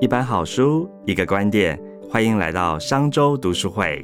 一本好书，一个观点，欢迎来到商周读书会。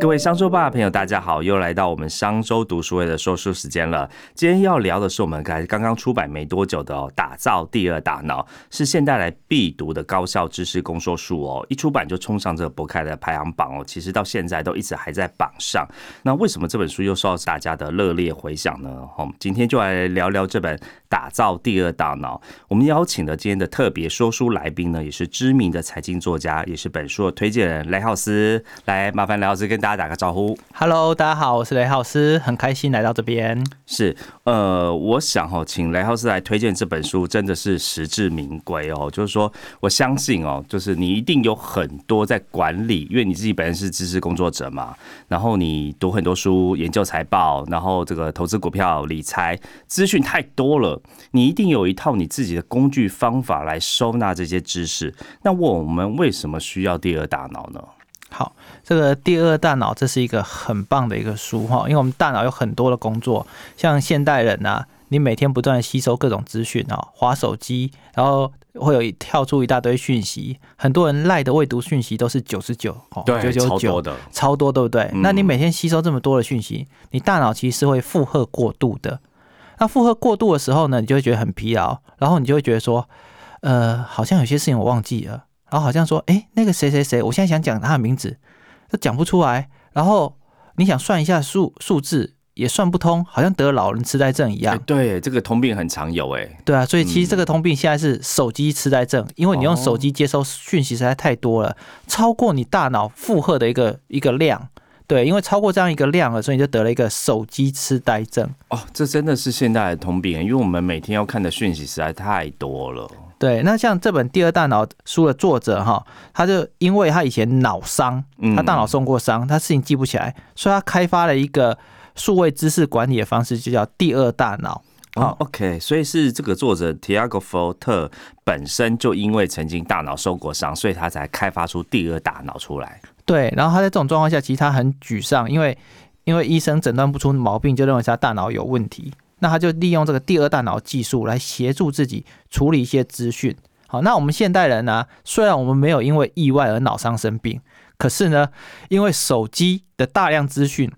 各位商周吧的朋友，大家好，又来到我们商周读书会的说书时间了。今天要聊的是我们刚刚刚出版没多久的哦，《打造第二大脑》是现代来必读的高效知识工作书哦。一出版就冲上这个博客的排行榜哦，其实到现在都一直还在榜上。那为什么这本书又受到大家的热烈回响呢？我哦，今天就来聊聊这本《打造第二大脑》。我们邀请的今天的特别说书来宾呢，也是知名的财经作家，也是本书的推荐人雷浩斯。来，麻烦雷浩斯跟大家打个招呼。Hello，大家好，我是雷浩斯，很开心来到这边。是，呃，我想哦，请雷浩斯来推荐这本书，真的是实至名归哦。就是说，我相信哦，就是你一定有很多在管理，因为你自己本身是知识工作者嘛，然后你读很多书，研究财报，然后这个投资股票、理财资讯太多了，你一定有一套你自己的工具方法来收纳这些知识。那我们为什么需要第二大脑呢？好，这个第二大脑这是一个很棒的一个书哈，因为我们大脑有很多的工作，像现代人啊，你每天不断的吸收各种资讯啊，划手机，然后会有一跳出一大堆讯息，很多人赖的未读讯息都是九十九哦，九九九的，超多，对不对？嗯那你每天吸收这么多的讯息，你大脑其实是会负荷过度的。那负荷过度的时候呢，你就会觉得很疲劳，然后你就会觉得说，呃，好像有些事情我忘记了，然后好像说，哎，那个谁谁谁，我现在想讲他的名字，都讲不出来，然后你想算一下数数字也算不通，好像得了老人痴呆症一样哎。对，这个通病很常有哎。对啊，所以其实这个通病现在是手机痴呆症，因为你用手机接收讯息实在太多了，超过你大脑负荷的一个一个量。对，因为超过这样一个量了，所以你就得了一个手机痴呆症。哦，这真的是现代的通病，因为我们每天要看的讯息实在太多了。对，那像这本《第二大脑》书的作者哈，他就因为他以前脑伤，嗯他大脑受过伤，他事情记不起来，所以他开发了一个数位知识管理的方式，就叫第二大脑。哦，OK，所以是这个作者 Tiago f o t 本身就因为曾经大脑受过伤，所以他才开发出第二大脑出来。对，然后他在这种状况下，其实他很沮丧，因为因为医生诊断不出毛病，就认为他大脑有问题。那他就利用这个第二大脑技术来协助自己处理一些资讯。好，那我们现代人呢、虽然我们没有因为意外而脑伤生病，可是呢，因为手机的大量资讯，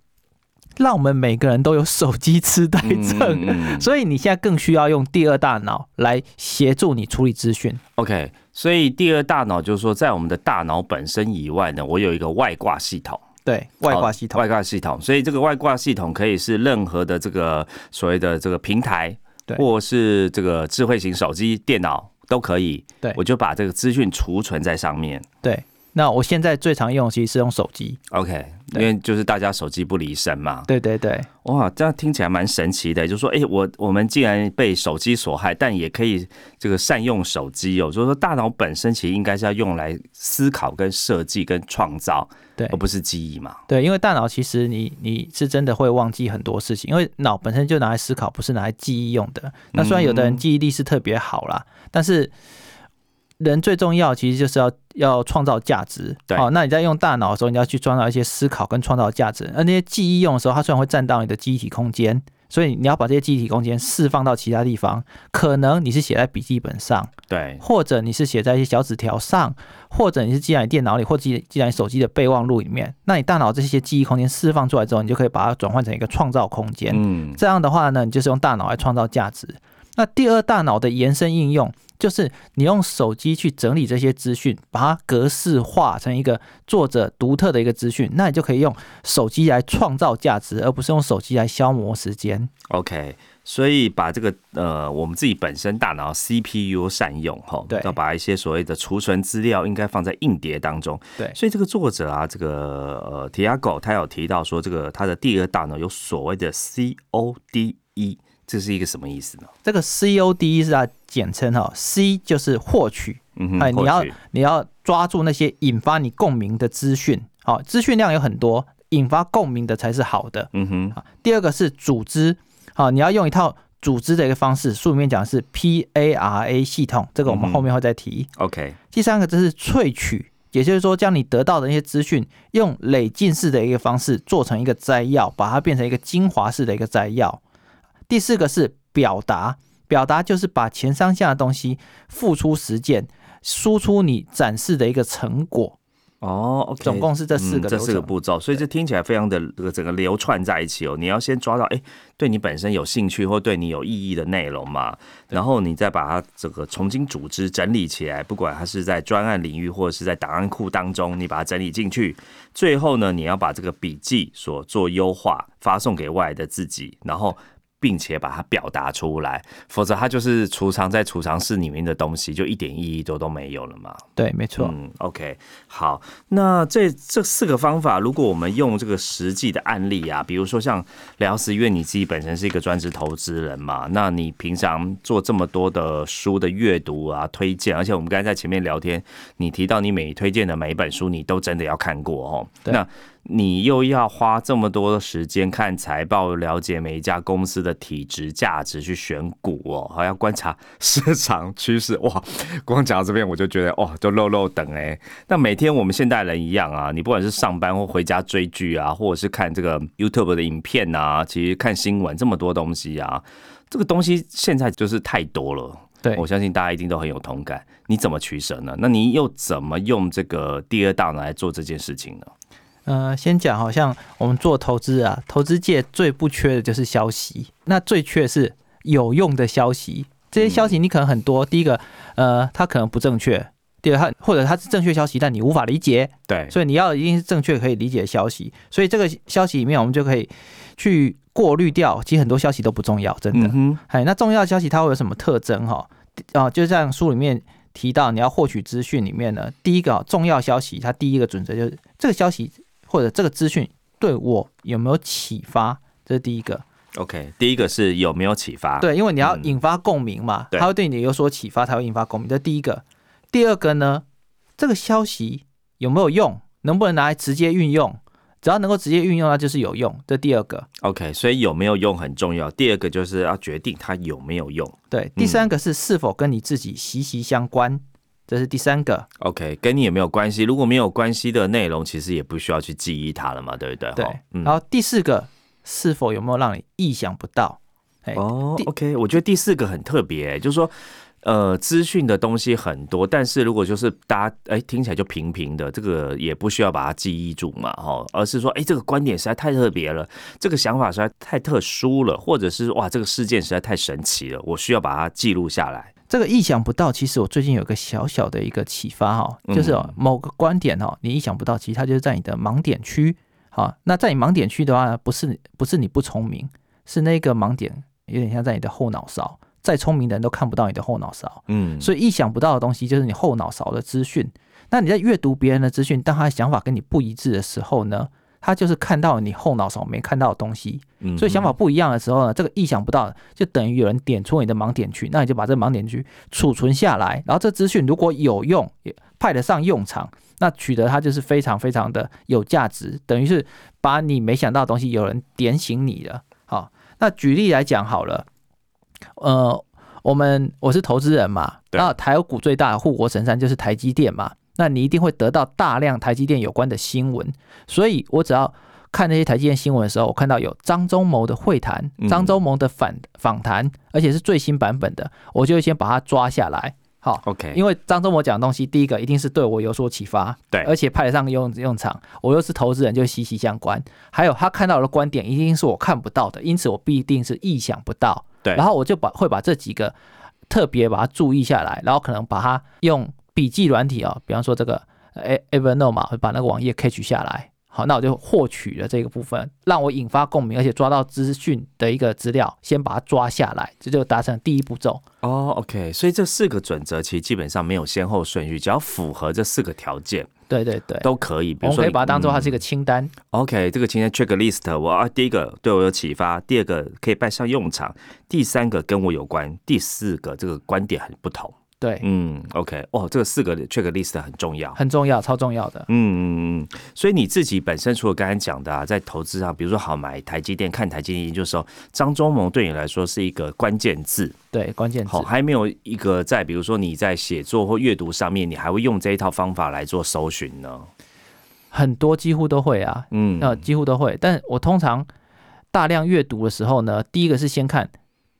让我们每个人都有手机痴呆症。嗯所以你现在更需要用第二大脑来协助你处理资讯。OK，所以第二大脑就是说，在我们的大脑本身以外呢，我有一个外挂系统。对外挂系统，外挂系统，所以这个外挂系统可以是任何的这个所谓的这个平台，对或是这个智慧型手机、电脑都可以。对我就把这个资讯储存在上面。对。那我现在最常用其实是用手机。OK，因为就是大家手机不离身嘛。对对对。哇，这样听起来蛮神奇的。就是说，哎、我我们既然被手机所害，但也可以这个善用手机哦。就是说，大脑本身其实应该是要用来思考、跟设计、跟创造，对而不是记忆嘛。对，因为大脑其实你你是真的会忘记很多事情，因为脑本身就拿来思考，不是拿来记忆用的。那虽然有的人记忆力是特别好啦，但是人最重要其实就是要要创造价值。对好、那你在用大脑的时候，你要去创造一些思考跟创造价值。而那些记忆用的时候，它虽然会占到你的记忆体空间。所以你要把这些记忆体空间释放到其他地方，可能你是写在笔记本上，对，或者你是写在一些小纸条上，或者你是记在你电脑里，或记记在你手机的备忘录里面。那你大脑这些记忆空间释放出来之后，你就可以把它转换成一个创造空间。嗯，这样的话呢，你就是用大脑来创造价值。那第二大脑的延伸应用，就是你用手机去整理这些资讯，把它格式化成一个作者独特的一个资讯，那你就可以用手机来创造价值，而不是用手机来消磨时间。OK，所以把这个呃我们自己本身大脑 CPU 善用哈，对要把一些所谓的储存资料应该放在硬碟当中。对所以这个作者啊，这个呃 Tiago 他有提到说，这个他的第二大脑有所谓的 CODE，这是一个什么意思呢？这个 COD 是它简称哈，C 就是获取，嗯，哎，你要你要抓住那些引发你共鸣的资讯，好、资讯量有很多，引发共鸣的才是好的。嗯哼，啊，第二个是组织，好、你要用一套组织的一个方式，书里面讲的是 PARA 系统，这个我们后面会再提。OK，第三个就是萃取，也就是说将你得到的那些资讯，用累进式的一个方式做成一个摘要，把它变成一个精华式的一个摘要。第四个是表达，表达就是把前三项的东西付出实践，输出你展示的一个成果。哦总共是这四个嗯这。四个步骤，所以这听起来非常的这个整个流串在一起哦。你要先抓到哎，对你本身有兴趣或对你有意义的内容嘛，然后你再把它这个重新组织整理起来，不管它是在专案领域或者是在档案库当中，你把它整理进去。最后呢，你要把这个笔记所做优化，发送给外来的自己，然后。并且把它表达出来，否则它就是储藏在储藏室里面的东西，就一点意义都都没有了嘛。对，没错。嗯，OK，好，那这这四个方法，如果我们用这个实际的案例啊，比如说像聊斯，因为你自己本身是一个专职投资人嘛，那你平常做这么多的书的阅读啊、推荐，而且我们刚才在前面聊天，你提到你每推荐的每一本书，你都真的要看过哦。对那你又要花这么多的时间看财报，了解每一家公司的体质、价值，去选股哦，还要观察市场趋势，哇！光讲到这边我就觉得哇，都漏漏等哎。那每天我们现代人一样啊，你不管是上班或回家追剧啊，或者是看这个 YouTube 的影片啊，其实看新闻这么多东西啊，这个东西现在就是太多了。对我相信大家一定都很有同感。你怎么取舍呢？那你又怎么用这个第二大脑来做这件事情呢？呃，先讲，好像我们做投资啊，投资界最不缺的就是消息，那最缺的是有用的消息。这些消息你可能很多，第一个，呃，它可能不正确；第二，它或者它是正确消息，但你无法理解，对，所以你要一定是正确可以理解的消息。所以这个消息里面，我们就可以去过滤掉。其实很多消息都不重要，真的。哎，那重要的消息它会有什么特征哈？啊，就像书里面提到，你要获取资讯里面呢，第一个、哦、重要消息，它第一个准则就是这个消息或者这个资讯对我有没有启发，这是第一个。OK，第一个是有没有启发？，对，因为你要嗯引发共鸣嘛，对它会对你有所启发，才会引发共鸣。这是第一个。第二个呢，这个消息有没有用，能不能拿来直接运用？只要能够直接运用，那就是有用。这第二个。OK，所以有没有用很重要。第二个就是要决定它有没有用。对，第三个是是否跟你自己息息相关，这是第三个。OK，跟你有没有关系？如果没有关系的内容，其实也不需要去记忆它了嘛，对不对？对，嗯然后第四个是否有没有让你意想不到？哎，哦第，OK，我觉得第四个很特别，就是说，呃，资讯的东西很多，但是如果就是大家哎听起来就平平的，这个也不需要把它记忆住嘛，哈，而是说，哎，这个观点实在太特别了，这个想法实在太特殊了，或者是哇，这个事件实在太神奇了，我需要把它记录下来。这个意想不到，其实我最近有个小小的一个启发哈，就是某个观点哈，你意想不到，其实它就是在你的盲点区。好，那在你盲点区的话呢，不是不是你不聪明，是那个盲点有点像在你的后脑勺，再聪明的人都看不到你的后脑勺。嗯，所以意想不到的东西就是你后脑勺的资讯。那你在阅读别人的资讯，当他的想法跟你不一致的时候呢，他就是看到你后脑勺没看到的东西。嗯所以想法不一样的时候呢，这个意想不到的就等于有人点出你的盲点区，那你就把这盲点区储存下来，然后这资讯如果有用，也派得上用场，那取得它就是非常非常的有价值，等于是把你没想到的东西有人点醒你了。好，那举例来讲好了，呃，我们我是投资人嘛，那台股最大的护国神山就是台积电嘛，那你一定会得到大量台积电有关的新闻，所以我只要看那些台积电新闻的时候，我看到有张忠谋的会谈嗯，张忠谋的反访谈，而且是最新版本的，我就先把它抓下来。好，OK，因为张忠谋讲的东西，第一个一定是对我有所启发，对而且派得上用用场，我又是投资人，就息息相关。还有他看到的观点，一定是我看不到的，因此我必定是意想不到。对，然后我就把会把这几个特别把它注意下来，然后可能把它用笔记软体啊、比方说这个 E Evernote 嘛，会把那个网页 catch 下来。好，那我就获取了这个部分，让我引发共鸣，而且抓到资讯的一个资料，先把它抓下来，这就达成第一步骤。哦，OK，所以这四个准则其实基本上没有先后顺序，只要符合这四个条件对对对，都可以。比如说，我们可以把它当做它是一嗯个清单。OK，这个清单 checklist，我啊第一个对我有启发，第二个可以派上用场，第三个跟我有关，第四个这个观点很不同。对，嗯，OK，哦，这个四个 checklist 很重要。很重要，超重要的。嗯嗯嗯，所以你自己本身除了刚才讲的啊，在投资上，比如说好买台积电、看台积电研究的时候，张忠谋对你来说是一个关键字。对，关键字好，。还没有一个在比如说你在写作或阅读上面，你还会用这一套方法来做搜寻呢？很多几乎都会啊，嗯，呃，几乎都会。但我通常大量阅读的时候呢，第一个是先看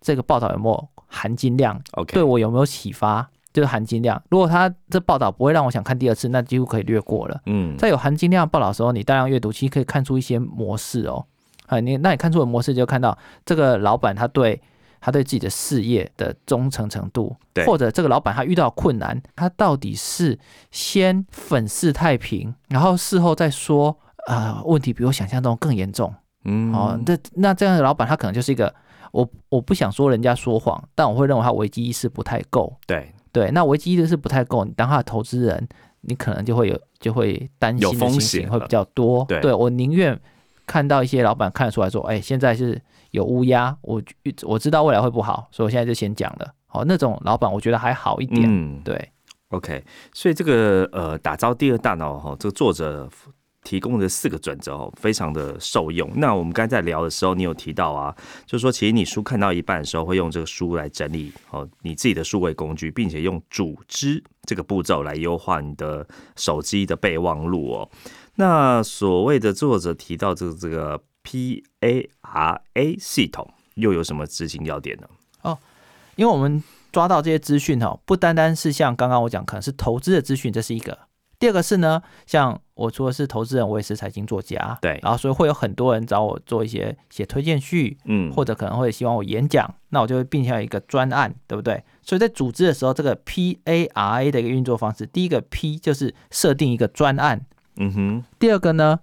这个报道有没有含金量，OK，对我有没有启发，就是含金量。如果他这报道不会让我想看第二次，那几乎可以略过了。嗯，在有含金量报道的时候，你大量阅读，其实可以看出一些模式哦。啊，你那你看出的模式，就看到这个老板他对他对自己的事业的忠诚程度对，或者这个老板他遇到困难，他到底是先粉饰太平，然后事后再说，啊、问题比我想象中更严重。嗯，哦，这那这样的老板，他可能就是一个我我不想说人家说谎，但我会认为他危机意识不太够。对，对，那危机意识不太够，你当他的投资人，你可能就会有就会担心风险会比较多。对我宁愿看到一些老板看得出来说，哎，现在是有乌鸦，我我知道未来会不好，所以我现在就先讲了。好、那种老板我觉得还好一点。嗯，对，OK，所以这个呃，打造第二大脑哈，这个作者提供的四个准则哦，非常的受用。那我们刚才在聊的时候，你有提到啊，就是说其实你书看到一半的时候，会用这个书来整理哦你自己的数位工具，并且用组织这个步骤来优化你的手机的备忘录哦。那所谓的作者提到这个这个 P A R A 系统，又有什么执行要点呢？哦因为我们抓到这些资讯哈，不单单是像刚刚我讲，可能是投资的资讯，这是一个。第二个是呢，像我除了是投资人，我也是财经作家，对。然后所以会有很多人找我做一些写推荐序，嗯，或者可能会希望我演讲，那我就会并下一个专案，对不对？所以在组织的时候，这个 P A R A 的一个运作方式，第一个 P 就是设定一个专案，嗯哼，第二个呢，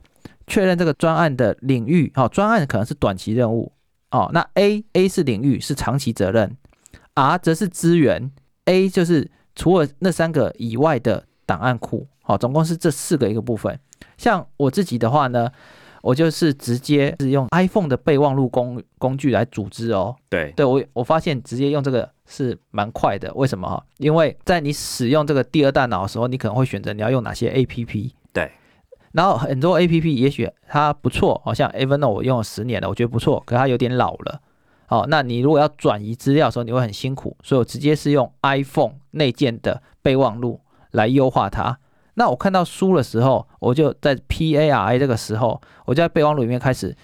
确认这个专案的领域，哦，专案可能是短期任务，哦，那 A A 是领域是长期责任，R 则是资源，A 就是除了那三个以外的档案库，好、总共是这四个一个部分。像我自己的话呢，我就是直接是用 iPhone 的备忘录工工具来组织哦，对，对我我发现直接用这个是蛮快的，为什么哈？因为在你使用这个第二大脑的时候，你可能会选择你要用哪些 APP。对。然后很多 APP 也许它不错，好像 Evernote 我用了十年了，我觉得不错，可它有点老了。好，那你如果要转移资料的时候，你会很辛苦，所以我直接是用 iPhone 内建的备忘录来优化它。那我看到书的时候，我就在 PARA 这个时候，我就在备忘录里面开始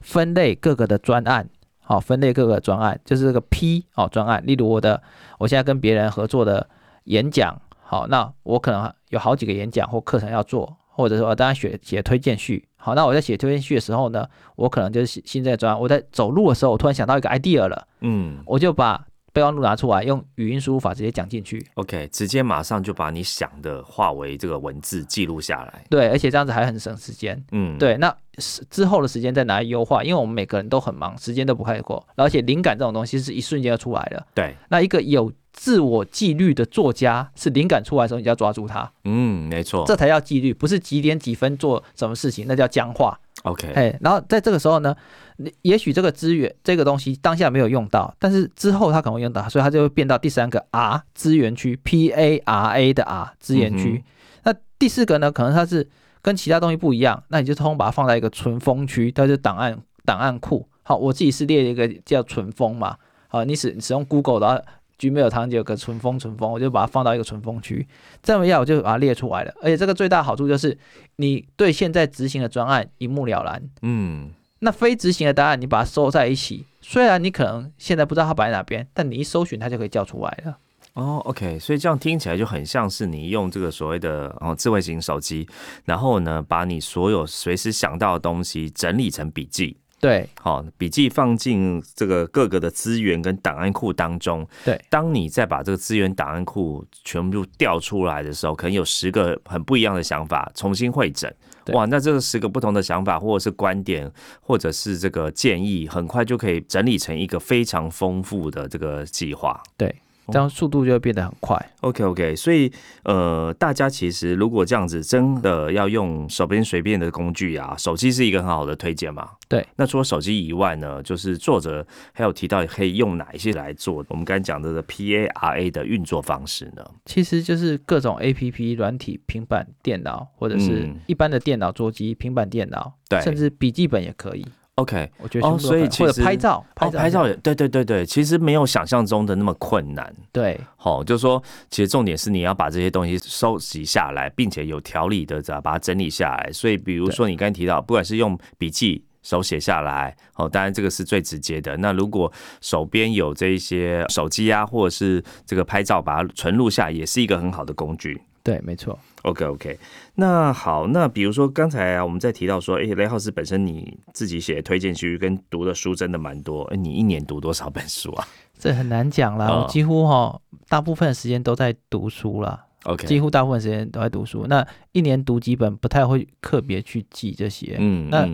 分类各个的专案，好，分类各个专案，就是这个 P 哦专案。例如我的，我现在跟别人合作的演讲，好，那我可能有好几个演讲或课程要做，或者说当然写写推荐序。好，那我在写推荐序的时候呢，我可能就是新新这个专案。我在走路的时候，我突然想到一个 idea 了，嗯。我就把备忘录拿出来，用语音输入法直接讲进去。OK，直接马上就把你想的化为这个文字记录下来。对，而且这样子还很省时间。嗯，，对，那是之后的时间再拿来优化，因为我们每个人都很忙，时间都不太够，而且灵感这种东西是一瞬间就出来的。对，那一个有自我纪律的作家，是灵感出来的时候，你就要抓住他，嗯，没错。这才叫纪律，不是几点几分做什么事情，那叫僵化。OK，哎，然后在这个时候呢，你也许这个资源这个东西当下没有用到，但是之后它可能会用到，所以它就会变到第三个 R 资源区 P A R A 的 R 资源区。那第四个呢，可能它是跟其他东西不一样，那你就通通把它放在一个存封区，它就是档案档案库。好，我自己是列了一个叫存封嘛。好，你使使用 Google 的话。Gmail 它就有个存封，存封，我就把它放到一个存封区，这样一下我就把它列出来了。而且这个最大好处就是，你对现在执行的专案一目了然，嗯，那非执行的答案，你把它收在一起，虽然你可能现在不知道它摆在哪边，但你一搜寻它就可以叫出来了。哦，OK，所以这样听起来就很像是你用这个所谓的哦智慧型手机，然后呢，把你所有随时想到的东西整理成笔记。对好，笔记放进这个各个的资源跟档案库当中。对，当你再把这个资源档案库全部调出来的时候，可能有十个很不一样的想法，重新会诊。哇，那这个十个不同的想法，或者是观点，或者是这个建议，很快就可以整理成一个非常丰富的这个计划。对，这样速度就会变得很快。OK OK，所以呃，大家其实如果这样子真的要用手边随便的工具啊，手机是一个很好的推荐嘛。对，那除了手机以外呢，就是作者还有提到可以用哪一些来做我们刚才讲的 PARA 的运作方式呢？其实就是各种 A P P 软体、平板电脑，或者是嗯一般的电脑桌机、平板电脑，对甚至笔记本也可以。OK，我觉得哦所以其实或者拍照，哦，拍照也对对对对，其实没有想象中的那么困难。对好、就是说，其实重点是你要把这些东西收集下来，并且有条理的把它整理下来。所以，比如说你刚才提到，不管是用笔记手写下来，哦，当然这个是最直接的。那如果手边有这一些手机啊，或者是这个拍照把它存录下，也是一个很好的工具。对，没错。OK OK，那好，那比如说刚才啊，我们在提到说，哎，雷浩斯本身你自己写推荐序跟读的书真的蛮多，哎，你一年读多少本书啊？这很难讲啦，我几乎哈大部分的时间都在读书啦。OK，几乎大部分时间都在读书。那一年读几本，不太会特别去记这些。嗯，那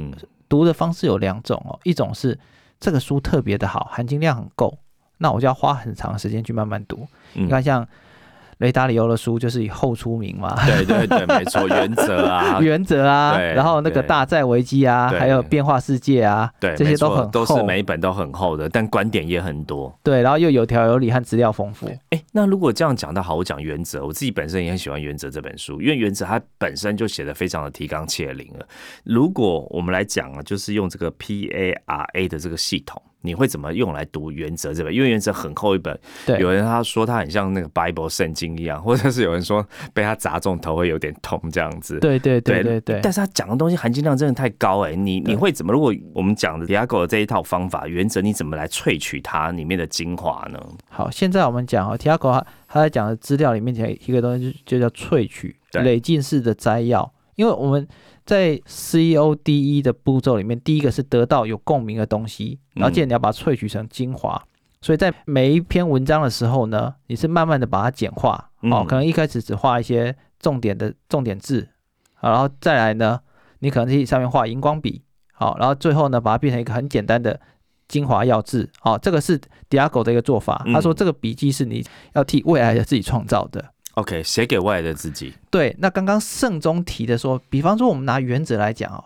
读的方式有两种哦，一种是这个书特别的好，含金量很够，那我就要花很长时间去慢慢读。你看像。雷达里欧的书就是以后出名嘛，对对对，没错，原则啊，原则啊，然后那个大债危机啊，还有变化世界啊，对，这些都很都是每一本都很厚的，但观点也很多，对，然后又有条有理和资料丰富。哎，那如果这样讲的好，我讲原则，我自己本身也很喜欢原则这本书，因为原则它本身就写的非常的提纲挈领了。如果我们来讲啊，就是用这个 P A R A 的这个系统。你会怎么用来读原则这本？因为原则很厚一本，对，有人他说他很像那个 Bible 圣经一样，或者是有人说被他砸中头会有点痛这样子。对对对对对。但是他讲的东西含金量真的太高哎，你你会怎么？如果我们讲的 Diago 的这一套方法原则，你怎么来萃取它里面的精华呢？好，现在我们讲哦，Diago 他在讲的资料里面讲一个东西就叫萃取，累进式的摘要，因为我们。在 C O D E 的步骤里面，第一个是得到有共鸣的东西，然后接着你要把它萃取成精华。所以在每一篇文章的时候呢，你是慢慢的把它简化哦，可能一开始只画一些重点的重点字，好，然后再来呢，你可能去上面画荧光笔，好，然后最后呢，把它变成一个很简单的精华要字，好，这个是 Diago 的一个做法。他说这个笔记是你要替未来的自己创造的。OK，写给未来的自己。对，那刚刚盛中提的说，比方说我们拿原则来讲哦，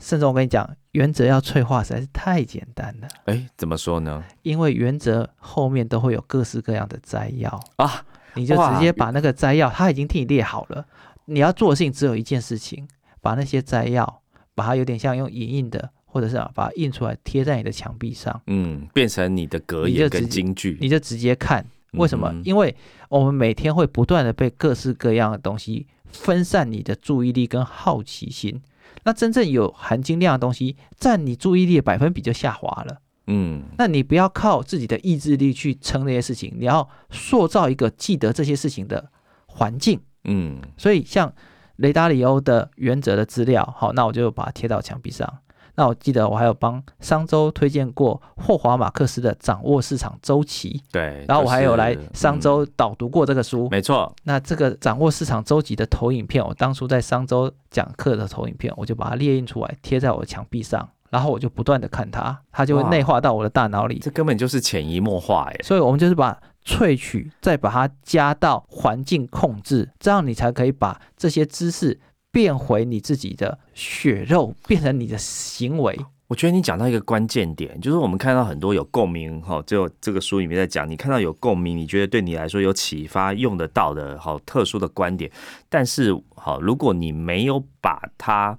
盛中我跟你讲，原则要脆化实在是太简单了。哎，怎么说呢？因为原则后面都会有各式各样的摘要啊，你就直接把那个摘要，他已经替你列好了，你要做的事情只有一件事情，把那些摘要，把它有点像用影印的，或者是把它印出来贴在你的墙壁上，嗯，变成你的格言跟金句，你就直接看。为什么？因为我们每天会不断的被各式各样的东西分散你的注意力跟好奇心。那真正有含金量的东西，占你注意力的百分比就下滑了。嗯，那你不要靠自己的意志力去撑那些事情，你要塑造一个记得这些事情的环境。嗯，所以像雷达里欧的原则的资料，好，那我就把它贴到墙壁上。那我记得我还有帮商周推荐过霍华马克思的《掌握市场周期》，对，然后我还有来商周导读过这个书，没错。那这个掌握市场周期的投影片，我当初在商周讲课的投影片，我就把它列印出来贴在我的墙壁上，然后我就不断的看它，它就会内化到我的大脑里。这根本就是潜移默化哎。所以我们就是把萃取，再把它加到环境控制，这样你才可以把这些知识。变回你自己的血肉，变成你的行为。我觉得你讲到一个关键点，就是我们看到很多有共鸣哈，就这个书里面在讲，你看到有共鸣，你觉得对你来说有启发、用得到的好特殊的观点。但是好，如果你没有把它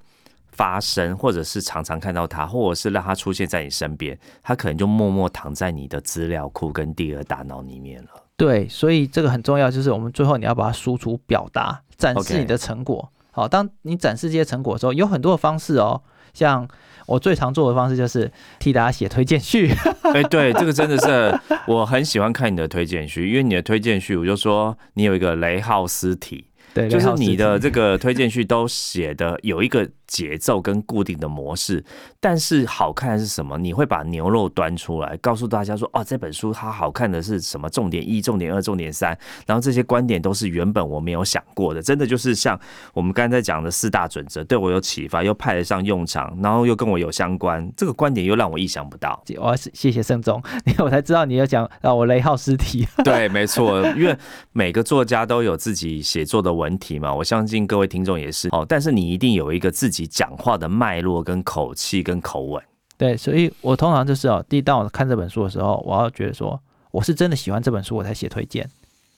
发生，或者是常常看到它，或者是让它出现在你身边，它可能就默默躺在你的资料库跟第二大脑里面了。对，所以这个很重要，就是我们最后你要把它输出、表达、展示你的成果。好，当你展示这些成果的时候，有很多的方式哦。像我最常做的方式就是替大家写推荐序。哎，对，这个真的是我很喜欢看你的推荐序，因为你的推荐序，我就说你有一个雷浩斯体，对，就是你的这个推荐序都写的有一个。节奏跟固定的模式，但是好看的是什么？你会把牛肉端出来，告诉大家说：哦，这本书它好看的是什么？重点一、重点二、重点三，然后这些观点都是原本我没有想过的，真的就是像我们刚才讲的四大准则，对我有启发，又派得上用场，然后又跟我有相关，这个观点又让我意想不到。我要谢谢盛总，因为我才知道你要讲让我雷号尸体。对，没错，因为每个作家都有自己写作的文体嘛，我相信各位听众也是哦，但是你一定有一个自己。讲话的脉络、跟口气、跟口吻，对，所以我通常就是哦，第一，当我看这本书的时候，我要觉得说我是真的喜欢这本书，我才写推荐，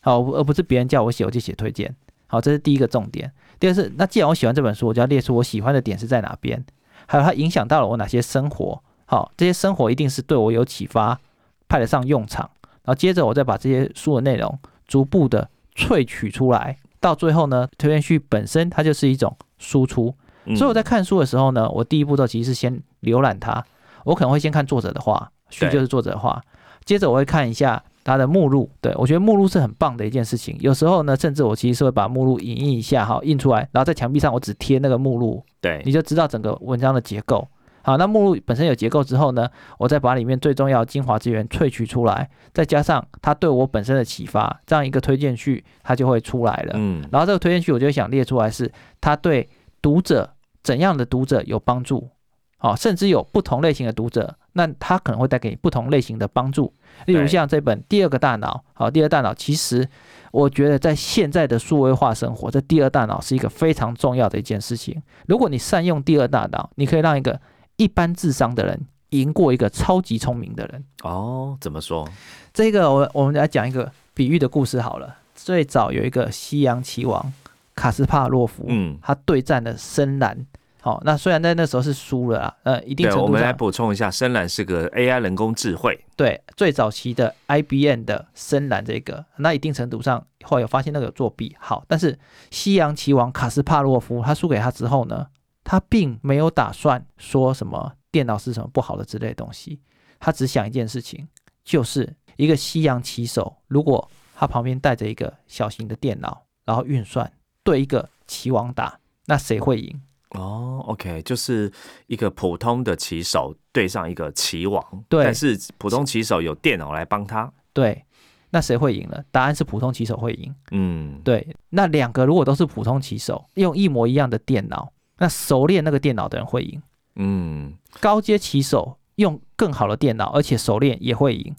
好，而不是别人叫我写我就写推荐，好，这是第一个重点。第二是，那既然我喜欢这本书，我就要列出我喜欢的点是在哪边，还有它影响到了我哪些生活，好，这些生活一定是对我有启发，派得上用场。然后接着我再把这些书的内容逐步的萃取出来，到最后呢，推荐序本身它就是一种输出。嗯所以我在看书的时候呢，我第一步骤其实是先浏览它，我可能会先看作者的话，序就是作者的话，接着我会看一下它的目录。对我觉得目录是很棒的一件事情。有时候呢，甚至我其实是会把目录影印一下，哈，印出来，然后在墙壁上我只贴那个目录，对你就知道整个文章的结构。好，那目录本身有结构之后呢，我再把里面最重要的精华资源萃取出来，再加上它对我本身的启发，这样一个推荐序它就会出来了。嗯然后这个推荐序我就想列出来是它对读者怎样的读者有帮助，好、甚至有不同类型的读者，那他可能会带给你不同类型的帮助。例如像这本《第二个大脑》，好，《第二大脑》其实我觉得在现在的数位化生活，这第二大脑是一个非常重要的一件事情。如果你善用第二大脑，你可以让一个一般智商的人赢过一个超级聪明的人。哦，怎么说？这个我我们来讲一个比喻的故事好了。最早有一个西洋棋王卡斯帕洛夫，嗯，他对战了深蓝。好、那虽然在那时候是输了啊，呃，一定对，我们来补充一下，深蓝是个 AI 人工智慧，对最早期的 IBM 的深蓝这个，那一定程度上后来有发现那个有作弊。好，但是西洋棋王卡斯帕洛夫他输给他之后呢，他并没有打算说什么电脑是什么不好的之类的东西，他只想一件事情，就是一个西洋棋手，如果他旁边带着一个小型的电脑，然后运算对一个棋王打，那谁会赢？哦，OK，就是一个普通的棋手对上一个棋王，对但是普通棋手有电脑来帮他，对，那谁会赢呢？答案是普通棋手会赢。嗯，对，那两个如果都是普通棋手，用一模一样的电脑，那熟练那个电脑的人会赢。嗯，高阶棋手用更好的电脑，而且熟练也会赢。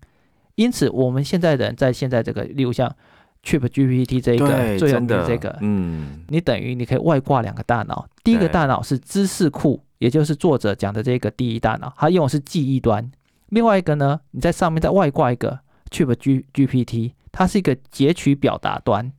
因此，我们现在的人在现在这个，例如像 Chat GPT 这一个对，最有真的名的这个，嗯，你等于你可以外挂两个大脑。第一个大脑是知识库，也就是作者讲的这个第一大脑，它用的是记忆端。另外一个呢，你在上面再外挂一个 Chat G GPT，它是一个截取表达端。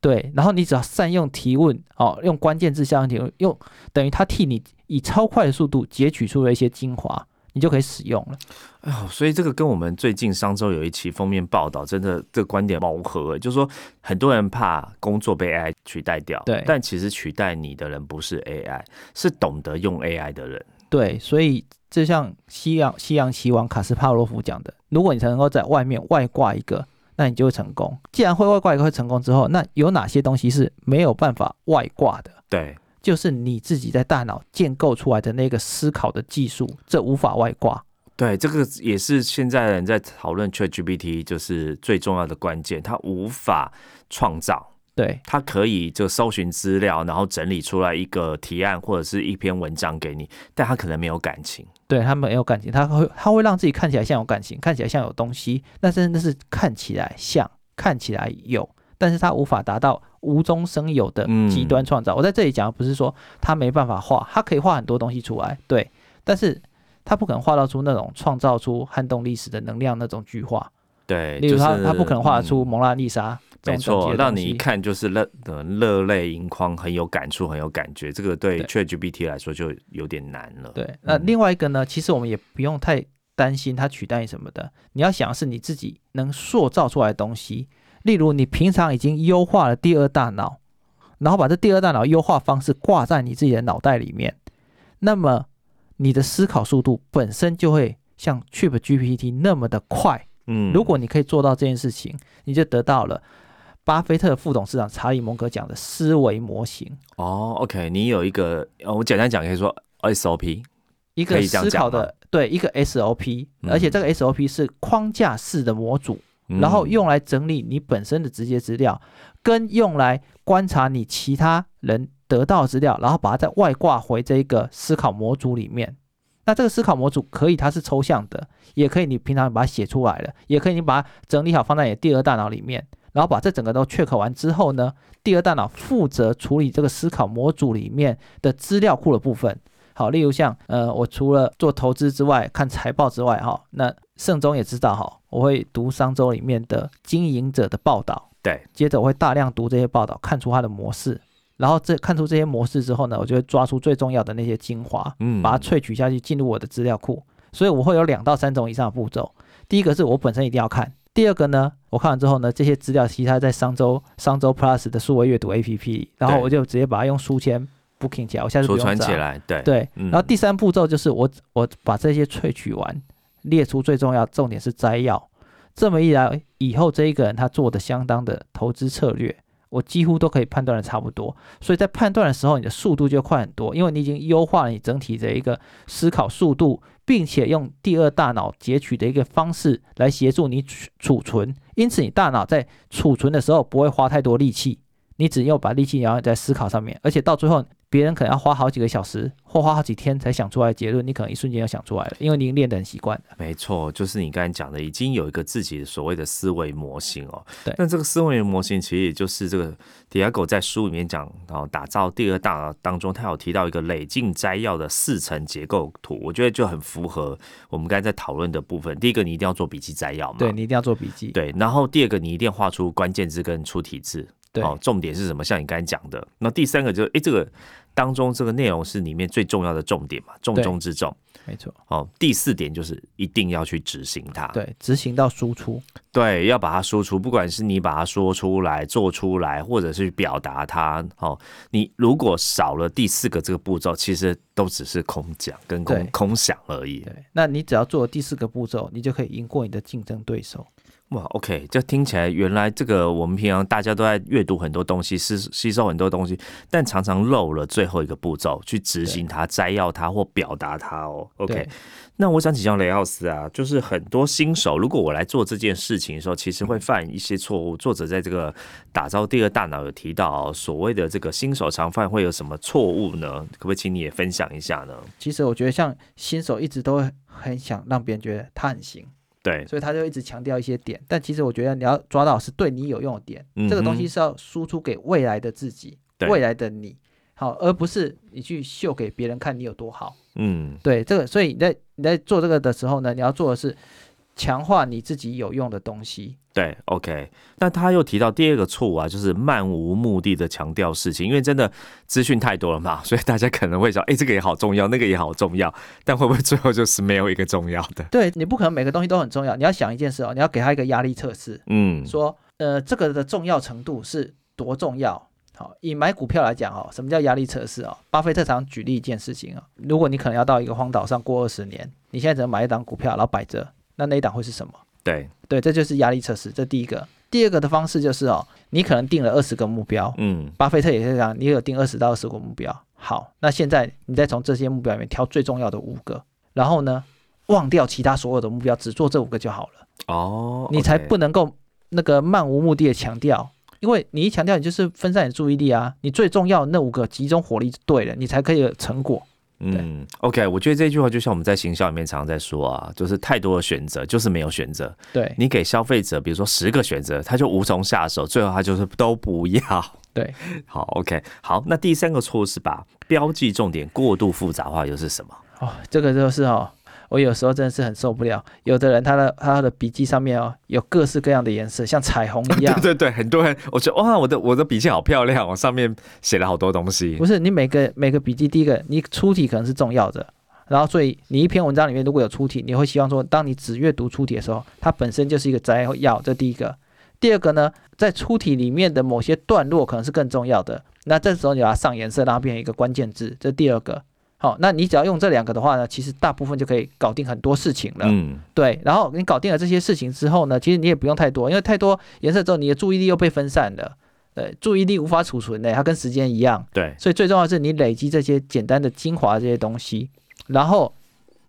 对，然后你只要善用提问哦，用关键字相应提问，用等于它替你以超快的速度截取出了一些精华，你就可以使用了。哎呦，所以这个跟我们最近上周有一期封面报道，真的这个观点谋合，就是说很多人怕工作被 AI 取代掉，对但其实取代你的人不是 AI，是懂得用 AI 的人，对，所以就像西洋西洋棋王卡斯帕罗夫讲的，如果你才能够在外面外挂一个，那你就会成功。既然会外挂一个会成功之后，那有哪些东西是没有办法外挂的？对，就是你自己在大脑建构出来的那个思考的技术，这无法外挂。对，这个也是现在人在讨论 ChatGPT 就是最重要的关键，它无法创造。对它可以就搜寻资料，然后整理出来一个提案或者是一篇文章给你，但它可能没有感情。对，它没有感情，它会它会让自己看起来像有感情，看起来像有东西，但是那是看起来像，看起来有，但是他无法达到无中生有的嗯极端创造。我在这里讲的不是说他没办法画，他可以画很多东西出来，对，但是他不可能画到出那种创造出撼动历史的能量那种巨画。对，例如他、就是他不可能画出嗯蒙娜丽莎这没错，让你一看就是热呃热泪盈眶，很有感触，很有感觉。这个对对 ChatGPT 来说就有点难了。对，那嗯另外一个呢，其实我们也不用太担心它取代你什么的。你要想的是你自己能塑造出来的东西，例如你平常已经优化了第二大脑，然后把这第二大脑优化方式挂在你自己的脑袋里面，那么你的思考速度本身就会像 Chat GPT 那么的快。嗯如果你可以做到这件事情，你就得到了巴菲特副董事长查理蒙格讲的思维模型。哦，OK，你有一个，呃我简单讲可以说 SOP，一个思考的对一个 SOP，、嗯而且这个 SOP 是框架式的模组，嗯然后用来整理你本身的直接资料，跟用来观察你其他人得到资料，然后把它再外挂回这一个思考模组里面。那这个思考模组可以它是抽象的，也可以你平常把它写出来了，也可以你把它整理好放在你的第二大脑里面，然后把这整个都 check 完之后呢，第二大脑负责处理这个思考模组里面的资料库的部分。好，例如像呃，我除了做投资之外，看财报之外，哈，那盛中也知道哈，我会读商周里面的经营者的报道，对，接着我会大量读这些报道，看出它的模式，然后这看出这些模式之后呢，我就会抓出最重要的那些精华，嗯把它萃取下去，进入我的资料库。所以我会有两到三种以上的步骤。第一个是我本身一定要看，第二个呢，我看完之后呢，这些资料其实它在商周商周 Plus 的数位阅读 APP，里然后我就直接把它用书签 booking 起来，我下次不用找存起来，对对，嗯然后第三步骤就是我我把这些萃取完，列出最重要，重点是摘要。这么一来，以后这一个人他做的相当的投资策略，我几乎都可以判断的差不多。所以在判断的时候，你的速度就快很多，因为你已经优化了你整体的一个思考速度，并且用第二大脑截取的一个方式来协助你储储存。因此，你大脑在储存的时候不会花太多力气，你只要把力气然后在思考上面，而且到最后别人可能要花好几个小时或花好几天才想出来的结论，你可能一瞬间就想出来了，因为你已经练得很习惯了。没错，就是你刚才讲的，已经有一个自己的所谓的思维模型哦。对那这个思维模型其实也就是这个 Diego 在书里面讲，然后打造第二大脑当中，他有提到一个累进摘要的四层结构图，我觉得就很符合我们刚才在讨论的部分。第一个，你一定要做笔记摘要嘛，对你一定要做笔记。对，然后第二个，你一定要画出关键字跟出题字。对哦，重点是什么？像你刚才讲的。那第三个就是，哎，这个当中这个内容是里面最重要的重点嘛，重中之重。没错，哦，第四点就是一定要去执行它。对，执行到输出。对，要把它输出，不管是你把它说出来、做出来，或者是表达它。哦，你如果少了第四个这个步骤，其实都只是空讲跟空空想而已。对，那你只要做第四个步骤，你就可以赢过你的竞争对手。哇，OK，这听起来原来这个我们平常大家都在阅读很多东西，吸吸收很多东西，但常常漏了最后一个步骤去执行它、摘要它或表达它哦。OK，那我想请教雷奥斯啊，就是很多新手，如果我来做这件事情的时候，其实会犯一些错误。作者在这个打造第二大脑有提到、哦，所谓的这个新手常犯会有什么错误呢？可不可以请你也分享一下呢？其实我觉得，像新手一直都会很想让别人觉得他很行，对，所以他就一直强调一些点。但其实我觉得你要抓到是对你有用的点，嗯这个东西是要输出给未来的自己，对未来的你，好，而不是你去秀给别人看你有多好。嗯，对，这个，所以你在你在做这个的时候呢，你要做的是强化你自己有用的东西。对，OK。那他又提到第二个错误啊，就是漫无目的的强调事情，因为真的资讯太多了嘛，所以大家可能会想，哎、这个也好重要，那个也好重要，但会不会最后就是没有一个重要的？对你不可能每个东西都很重要，你要想一件事哦，你要给他一个压力测试，嗯，说呃这个的重要程度是多重要。好，以买股票来讲哦，什么叫压力测试哦？巴菲特常举例一件事情啊、如果你可能要到一个荒岛上过二十年，你现在只能买一档股票，然后摆着，那那一档会是什么？对，对，这就是压力测试，这第一个。第二个的方式就是哦，你可能定了二十个目标，嗯，巴菲特也是这样，你有定二十到二十个目标。好，那现在你再从这些目标里面挑最重要的五个，然后呢，忘掉其他所有的目标，只做这五个就好了。哦，你才不能够那个漫无目的的强调，因为你一强调，你就是分散你的注意力啊。你最重要的那五个集中火力就对了，你才可以有成果。嗯，OK，我觉得这句话就像我们在行销里面常常在说啊，就是太多的选择就是没有选择。对你给消费者，比如说十个选择，他就无从下手，最后他就是都不要。对，好，OK，好，那第三个错误是把标记重点过度复杂化，又是什么？哦，这个就是哦，我有时候真的是很受不了。有的人他的他的笔记上面哦，有各式各样的颜色，像彩虹 一样。对对对，很多人，我觉得哇，我的我的笔记好漂亮哦，上面写了好多东西不。是你每个每个笔记，第一个你出题可能是重要的，然后所以你一篇文章里面如果有出题，你会希望说，当你只阅读出题的时候，它本身就是一个摘要，这第一个。第二个呢，在出题里面的某些段落可能是更重要的，那这时候你把它上颜色，让它变成一个关键字，这第二个。好，那你只要用这两个的话呢，其实大部分就可以搞定很多事情了。嗯，对，然后你搞定了这些事情之后呢，其实你也不用太多，因为太多颜色之后，你的注意力又被分散了。对，注意力无法储存的，它跟时间一样。对，所以最重要的是你累积这些简单的精华这些东西，然后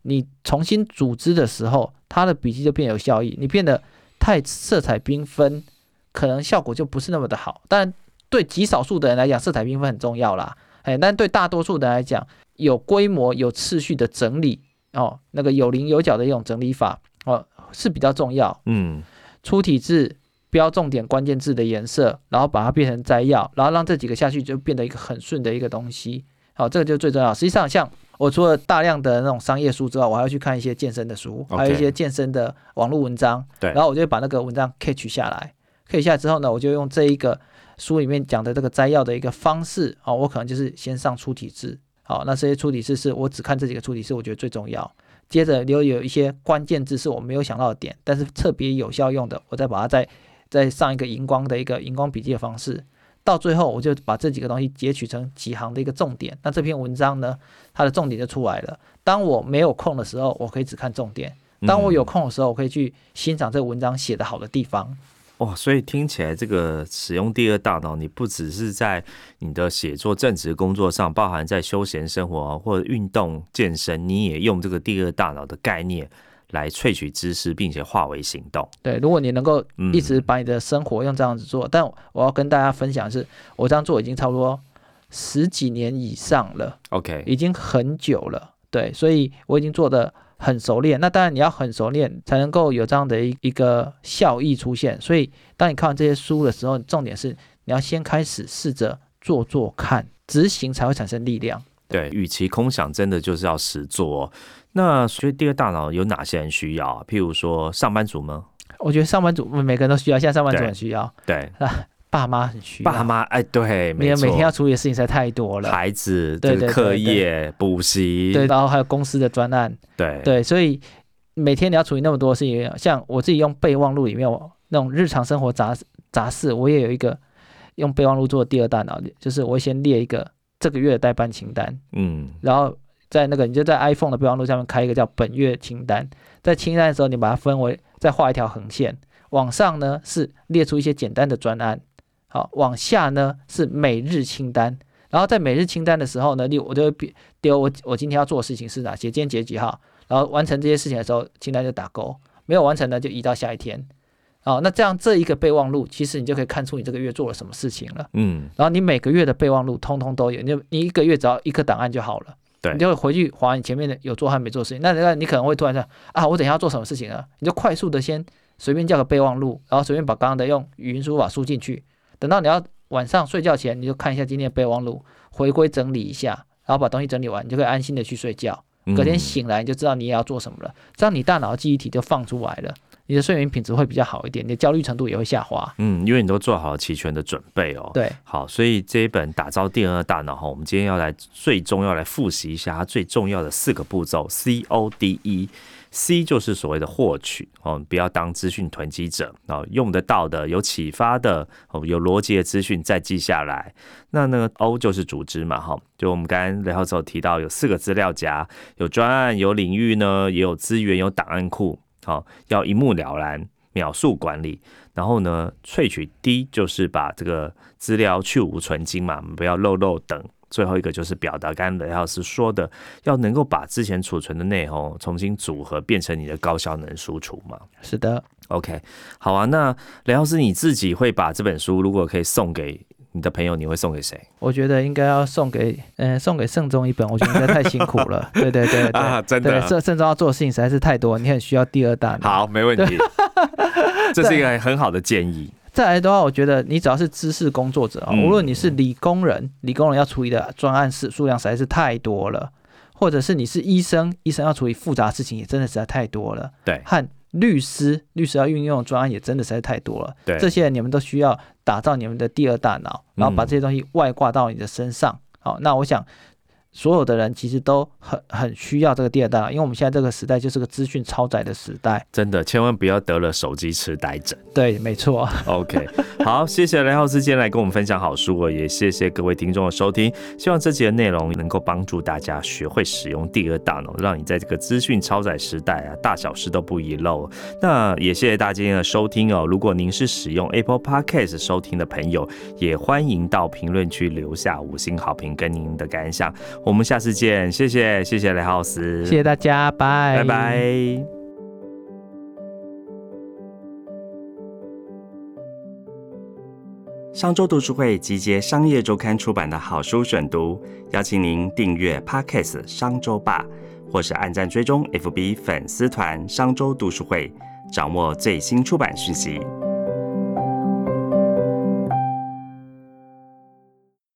你重新组织的时候，它的笔记就变有效益。你变得太色彩缤纷，可能效果就不是那么的好。当然，对极少数的人来讲，色彩缤纷很重要啦。哎，但对大多数人来讲，有规模、有次序的整理哦，那个有棱有角的一种整理法哦是比较重要。嗯，出体字、标重点关键字的颜色，然后把它变成摘要，然后让这几个下去就变得一个很顺的一个东西。好，这个就最重要。实际上，像我除了大量的那种商业书之外，我还要去看一些健身的书还有一些健身的网络文章。对然后我就把那个文章 catch 下来，catch 下来之后呢，我就用这一个书里面讲的这个摘要的一个方式，哦，我可能就是先上出体字。好，那这些出体字是我只看这几个出体字，我觉得最重要。接着留有一些关键字是我没有想到的点，但是特别有效用的，我再把它再再上一个荧光的一个荧光笔记的方式。到最后我就把这几个东西截取成几行的一个重点。那这篇文章呢，它的重点就出来了。当我没有空的时候，我可以只看重点；当我有空的时候，我可以去欣赏这个文章写的好的地方。哇，所以听起来这个使用第二大脑，你不只是在你的写作、正职工作上，包含在休闲生活或者运动、健身，你也用这个第二大脑的概念来萃取知识，并且化为行动。对，如果你能够一直把你的生活用这样子做，但我要跟大家分享是，我这样做已经差不多十几年以上了，OK，已经很久了。对，所以我已经做的。很熟练，那当然你要很熟练才能够有这样的一一个效益出现。所以，当你看完这些书的时候，重点是你要先开始试着做做看，执行才会产生力量。对，与其空想，真的就是要实做。那所以第二大脑有哪些人需要啊？譬如说上班族吗？我觉得上班族每个人都需要，现在上班族很需要。对。爸妈很需要，爸妈哎，对，没有每天要处理的事情实在太多了，孩子对课业、补习，对，然后还有公司的专案，对。对，所以每天你要处理那么多事情，像我自己用备忘录里面那种日常生活杂杂事，我也有一个用备忘录做第二大脑，就是我会先列一个这个月的代办清单，嗯，然后在那个你就在 iPhone 的备忘录下面开一个叫本月清单，在清单的时候你把它分为再画一条横线，往上呢是列出一些简单的专案。好，往下呢是每日清单，然后在每日清单的时候呢，你我就会丢我我今天要做的事情是哪些，今天几几号，然后完成这些事情的时候，清单就打勾，没有完成呢就移到下一天。好，那这样这一个备忘录，其实你就可以看出你这个月做了什么事情了。嗯，然后你每个月的备忘录通通都有，你就你一个月只要一个档案就好了。对，你就会回去划你前面的有做和没做事情。那那你可能会突然说啊，我等下要做什么事情啊？你就快速的先随便叫个备忘录，然后随便把刚刚的用语音输入法输进去。等到你要晚上睡觉前，你就看一下今天的备忘录，回归整理一下，然后把东西整理完，你就可以安心的去睡觉。隔天醒来，你就知道你也要做什么了，这样你大脑的记忆体就放出来了，你的睡眠品质会比较好一点，你的焦虑程度也会下滑。嗯，因为你都做好了齐全的准备哦。对，好，所以这一本打造第二大脑哈，我们今天要来最终要来复习一下它最重要的四个步骤：C O D E。C 就是所谓的获取哦，不要当资讯囤积者哦，用得到的、有启发的、哦有逻辑的资讯再记下来。那那个 O 就是组织嘛，哈，就我们刚刚聊的时候提到有四个资料夹，有专案、有领域呢，也有资源、有档案库，好，要一目了然、秒速管理。然后呢，萃取 D 就是把这个资料去无存精嘛，不要漏漏等。最后一个就是表达，刚刚雷老师说的，要能够把之前储存的内容重新组合，变成你的高效能输出嘛？是的，OK，好啊。那雷老师你自己会把这本书，如果可以送给你的朋友，你会送给谁？我觉得应该要送给，嗯，送给盛中一本。我觉得应该太辛苦了。对对对啊，真的，盛盛中要做的事情实在是太多，你很需要第二大脑。好，没问题，这是一个很好的建议。再来的话，我觉得你只要是知识工作者啊，无论你是理工人，理工人要处理的专案事数量实在是太多了；或者是你是医生，医生要处理复杂事情也真的实在太多了。对，和律师，律师要运用专案也真的实在太多了。对，这些你们都需要打造你们的第二大脑，然后把这些东西外挂到你的身上。好，那我想。所有的人其实都很很需要这个第二大脑，因为我们现在这个时代就是个资讯超载的时代。真的，千万不要得了手机痴呆症。对，没错。OK，好，谢谢雷浩斯今天来跟我们分享好书哦，也谢谢各位听众的收听。希望这集的内容能够帮助大家学会使用第二大脑，让你在这个资讯超载时代啊，大小事都不遗漏。那也谢谢大家今天的收听哦。如果您是使用 Apple Podcast 收听的朋友，也欢迎到评论区留下五星好评跟您的感想。我们下次见，谢谢谢谢雷浩斯，谢谢大家，拜拜拜。商周读书会集结商业周刊出版的好书选读，邀请您订阅 Podcast 商周吧，或是按赞追踪 FB 粉丝团商周读书会，掌握最新出版讯息。